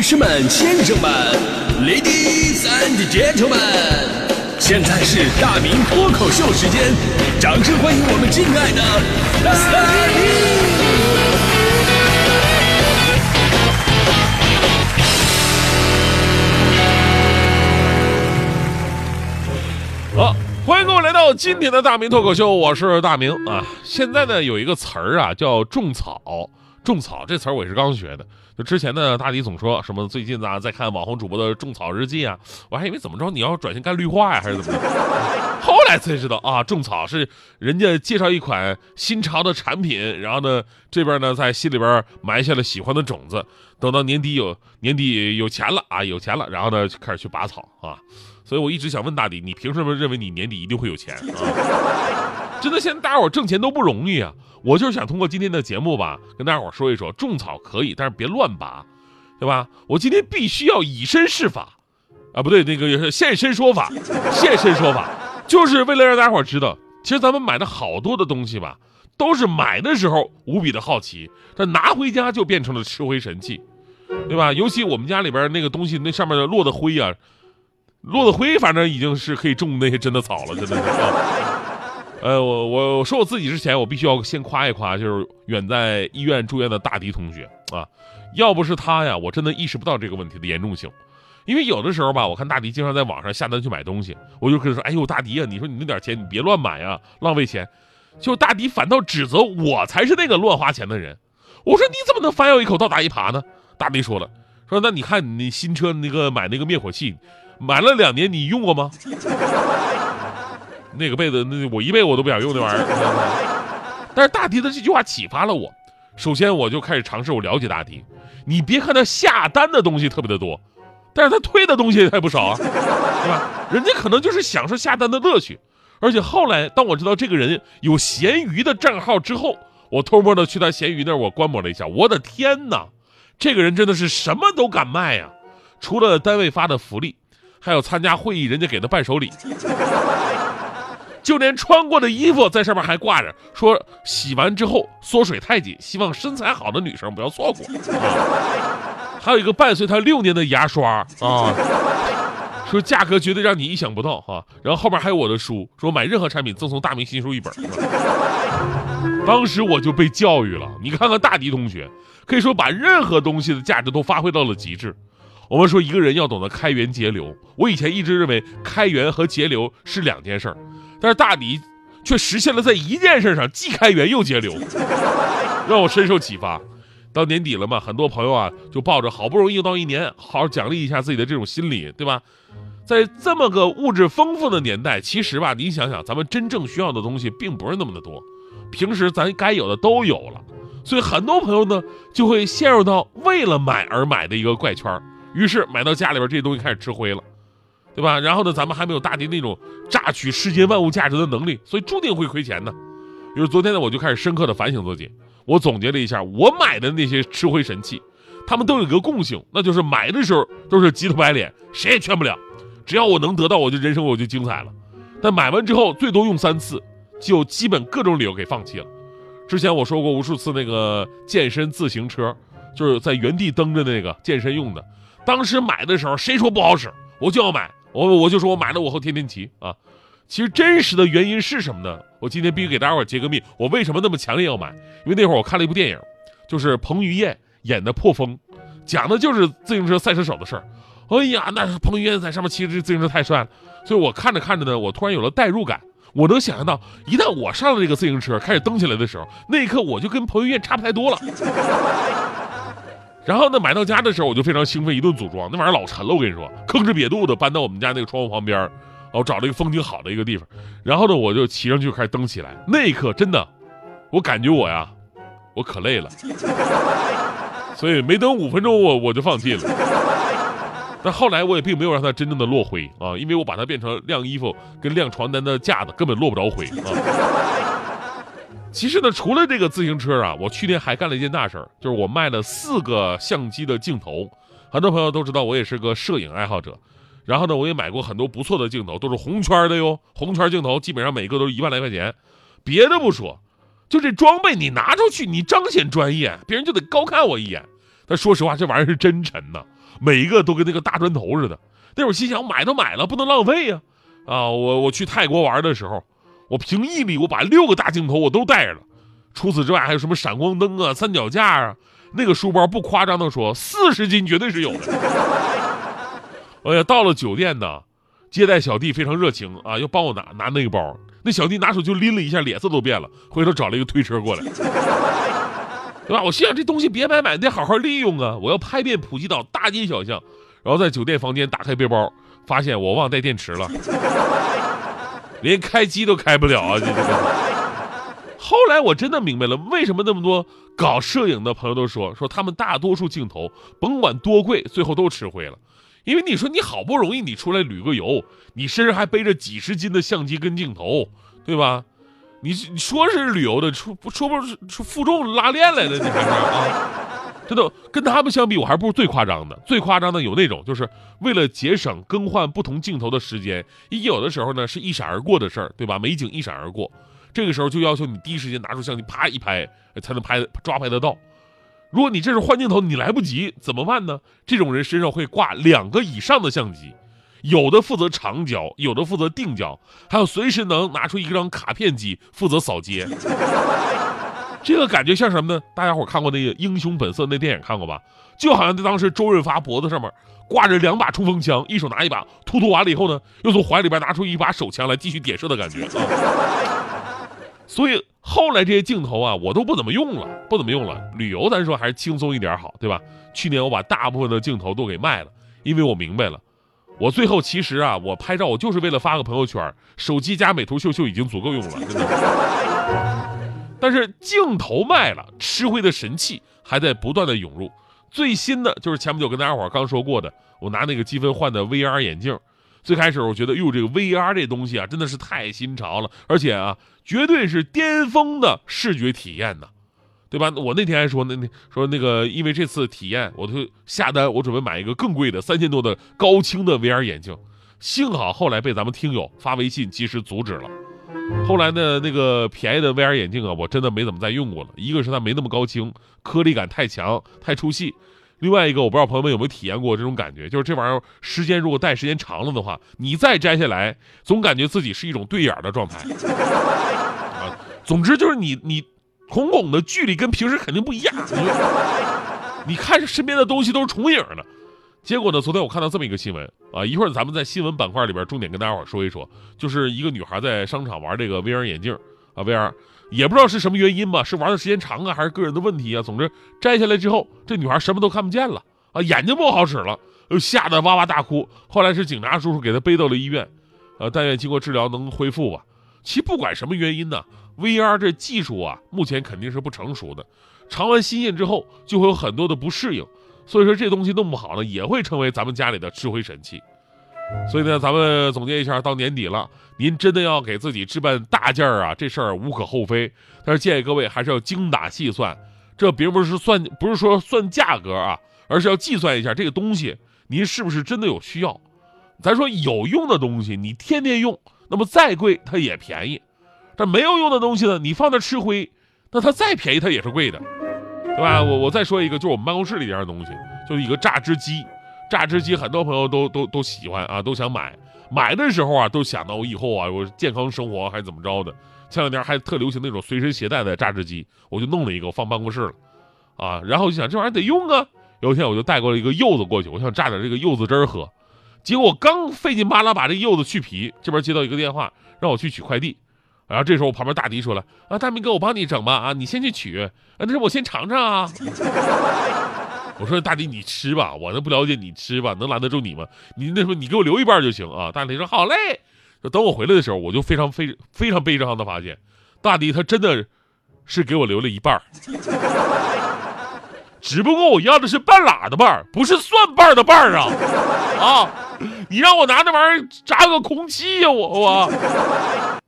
女士们、先生们，Ladies and Gentlemen，现在是大明脱口秀时间，掌声欢迎我们敬爱的大明！好，欢迎各位来到今天的大明脱口秀，我是大明啊。现在呢有一个词儿啊叫种草，种草这词儿我也是刚学的。之前呢，大迪总说什么最近啊在看网红主播的种草日记啊，我还以为怎么着你要转型干绿化呀，还是怎么着？后来才知道啊，种草是人家介绍一款新潮的产品，然后呢这边呢在心里边埋下了喜欢的种子，等到年底有年底有钱了啊有钱了，然后呢就开始去拔草啊。所以我一直想问大迪，你凭什么认为你年底一定会有钱啊？真的，现在大伙挣钱都不容易啊。我就是想通过今天的节目吧，跟大家伙说一说，种草可以，但是别乱拔，对吧？我今天必须要以身试法，啊，不对，那个现身说法，现身说法，就是为了让大家伙知道，其实咱们买的好多的东西吧，都是买的时候无比的好奇，但拿回家就变成了吃灰神器，对吧？尤其我们家里边那个东西，那上面落的灰啊，落的灰，反正已经是可以种那些真的草了，真的是。啊呃，我我我说我自己之前，我必须要先夸一夸，就是远在医院住院的大迪同学啊，要不是他呀，我真的意识不到这个问题的严重性。因为有的时候吧，我看大迪经常在网上下单去买东西，我就跟他说：“哎呦，大迪呀，你说你那点钱你别乱买啊，浪费钱。”就大迪反倒指责我才是那个乱花钱的人。我说：“你怎么能反咬一口倒打一耙呢？”大迪说了：“说那你看你新车那个买那个灭火器，买了两年，你用过吗？”那个被子，那我一辈子我都不想用那玩意儿。但是大迪的这句话启发了我，首先我就开始尝试我了解大迪。你别看他下单的东西特别的多，但是他退的东西也不少啊，对吧？人家可能就是享受下单的乐趣。而且后来当我知道这个人有闲鱼的账号之后，我偷摸的去他闲鱼那儿我观摩了一下，我的天哪，这个人真的是什么都敢卖呀！除了单位发的福利，还有参加会议人家给的伴手礼。就连穿过的衣服在上面还挂着，说洗完之后缩水太紧，希望身材好的女生不要错过。还有一个伴随他六年的牙刷啊，说价格绝对让你意想不到哈。然后后面还有我的书，说买任何产品赠送大明星书一本。当时我就被教育了，你看看大迪同学，可以说把任何东西的价值都发挥到了极致。我们说一个人要懂得开源节流，我以前一直认为开源和节流是两件事儿。但是大迪却实现了在一件事上既开源又节流，让我深受启发。到年底了嘛，很多朋友啊就抱着好不容易又到一年，好好奖励一下自己的这种心理，对吧？在这么个物质丰富的年代，其实吧，你想想，咱们真正需要的东西并不是那么的多，平时咱该有的都有了，所以很多朋友呢就会陷入到为了买而买的一个怪圈儿，于是买到家里边这些东西开始吃灰了。对吧？然后呢，咱们还没有大迪那种榨取世间万物价值的能力，所以注定会亏钱的。于是昨天呢，我就开始深刻的反省自己。我总结了一下，我买的那些吃灰神器，他们都有一个共性，那就是买的时候都是急头白脸，谁也劝不了。只要我能得到，我就人生我就精彩了。但买完之后，最多用三次，就基本各种理由给放弃了。之前我说过无数次那个健身自行车，就是在原地蹬着那个健身用的，当时买的时候谁说不好使，我就要买。我我就说我买了，我后天天骑啊。其实真实的原因是什么呢？我今天必须给大家伙揭个秘，我为什么那么强烈要买？因为那会儿我看了一部电影，就是彭于晏演的《破风》，讲的就是自行车赛车手的事儿。哎呀，那彭于晏在上面骑着自行车太帅了，所以我看着看着呢，我突然有了代入感。我能想象到，一旦我上了这个自行车开始蹬起来的时候，那一刻我就跟彭于晏差不太多了。然后呢，买到家的时候我就非常兴奋，一顿组装。那玩意儿老沉了，我跟你说，吭哧瘪肚的搬到我们家那个窗户旁边，我找了一个风景好的一个地方。然后呢，我就骑上去开始蹬起来。那一刻真的，我感觉我呀，我可累了，所以没蹬五分钟我我就放弃了。但后来我也并没有让它真正的落灰啊，因为我把它变成晾衣服跟晾床单的架子，根本落不着灰啊。其实呢，除了这个自行车啊，我去年还干了一件大事儿，就是我卖了四个相机的镜头。很多朋友都知道我也是个摄影爱好者，然后呢，我也买过很多不错的镜头，都是红圈的哟。红圈镜头基本上每个都是一万来块钱。别的不说，就这装备你拿出去，你彰显专业，别人就得高看我一眼。但说实话，这玩意儿是真沉呐，每一个都跟那个大砖头似的。那会儿心想，买都买了，不能浪费呀！啊，我我去泰国玩的时候，我凭毅力，我把六个大镜头我都带着了。除此之外，还有什么闪光灯啊、三脚架啊？那个书包不夸张的说，四十斤绝对是有的。哎呀，到了酒店呢，接待小弟非常热情啊，要帮我拿拿那个包。那小弟拿手就拎了一下，脸色都变了，回头找了一个推车过来，对吧？我心想这东西别买买，得好好利用啊！我要拍遍普吉岛大街小巷，然后在酒店房间打开背包，发现我忘带电池了，连开机都开不了啊！这这个。后来我真的明白了，为什么那么多搞摄影的朋友都说说他们大多数镜头甭管多贵，最后都吃灰了。因为你说你好不容易你出来旅个游，你身上还背着几十斤的相机跟镜头，对吧？你你说是旅游的，说说不出负重拉练来的，你还是啊？真的跟他们相比，我还不如最夸张的。最夸张的有那种，就是为了节省更换不同镜头的时间，有的时候呢是一闪而过的事儿，对吧？美景一闪而过。这个时候就要求你第一时间拿出相机，啪一拍，才能拍抓拍得到。如果你这是换镜头，你来不及怎么办呢？这种人身上会挂两个以上的相机，有的负责长焦，有的负责定焦，还有随时能拿出一张卡片机负责扫街。这个感觉像什么呢？大家伙看过那个《英雄本色》那电影看过吧？就好像在当时周润发脖子上面挂着两把冲锋枪，一手拿一把，突突完了以后呢，又从怀里边拿出一把手枪来继续点射的感觉。所以后来这些镜头啊，我都不怎么用了，不怎么用了。旅游咱说还是轻松一点好，对吧？去年我把大部分的镜头都给卖了，因为我明白了，我最后其实啊，我拍照我就是为了发个朋友圈，手机加美图秀秀已经足够用了，真的。但是镜头卖了，吃灰的神器还在不断的涌入。最新的就是前不久跟大家伙刚说过的，我拿那个积分换的 VR 眼镜。最开始我觉得，哟，这个 VR 这东西啊，真的是太新潮了，而且啊，绝对是巅峰的视觉体验呢，对吧？我那天还说，那那说那个，因为这次体验，我就下单，我准备买一个更贵的三千多的高清的 VR 眼镜。幸好后来被咱们听友发微信及时阻止了。后来呢，那个便宜的 VR 眼镜啊，我真的没怎么再用过了。一个是它没那么高清，颗粒感太强，太出戏。另外一个，我不知道朋友们有没有体验过这种感觉，就是这玩意儿时间如果戴时间长了的话，你再摘下来，总感觉自己是一种对眼的状态。啊，总之就是你你瞳孔的距离跟平时肯定不一样。你看身边的东西都是重影的。结果呢，昨天我看到这么一个新闻啊，一会儿咱们在新闻板块里边重点跟大家伙说一说，就是一个女孩在商场玩这个 VR 眼镜啊，VR。也不知道是什么原因吧，是玩的时间长啊，还是个人的问题啊？总之摘下来之后，这女孩什么都看不见了啊，眼睛不好使了，又吓得哇哇大哭。后来是警察叔叔给她背到了医院，呃，但愿经过治疗能恢复吧。其实不管什么原因呢，VR 这技术啊，目前肯定是不成熟的，尝完新鲜之后就会有很多的不适应，所以说这东西弄不好呢，也会成为咱们家里的吃灰神器。所以呢，咱们总结一下，到年底了，您真的要给自己置办大件儿啊，这事儿无可厚非。但是建议各位还是要精打细算，这并不是算，不是说算价格啊，而是要计算一下这个东西您是不是真的有需要。咱说有用的东西，你天天用，那么再贵它也便宜；但没有用的东西呢，你放那吃灰，那它再便宜它也是贵的，对吧？我我再说一个，就是我们办公室里边的东西，就是一个榨汁机。榨汁机很多朋友都都都喜欢啊，都想买。买的时候啊，都想到我以后啊，我健康生活还是怎么着的。前两天还特流行那种随身携带的榨汁机，我就弄了一个放办公室了，啊，然后我就想这玩意儿得用啊。有一天我就带过了一个柚子过去，我想榨点这个柚子汁儿喝。结果刚费劲巴拉把这个柚子去皮，这边接到一个电话，让我去取快递。然后这时候我旁边大迪说了：“啊，大明哥，我帮你整吧，啊，你先去取。啊，那是我先尝尝啊。”我说大迪你吃吧，我那不了解你吃吧，能拦得住你吗？你那时候你给我留一半就行啊。大迪说好嘞。等我回来的时候，我就非常非非常悲伤的发现，大迪他真的是给我留了一半只不过我要的是半拉的半不是蒜瓣的瓣啊啊！你让我拿那玩意儿扎个空气呀，我我。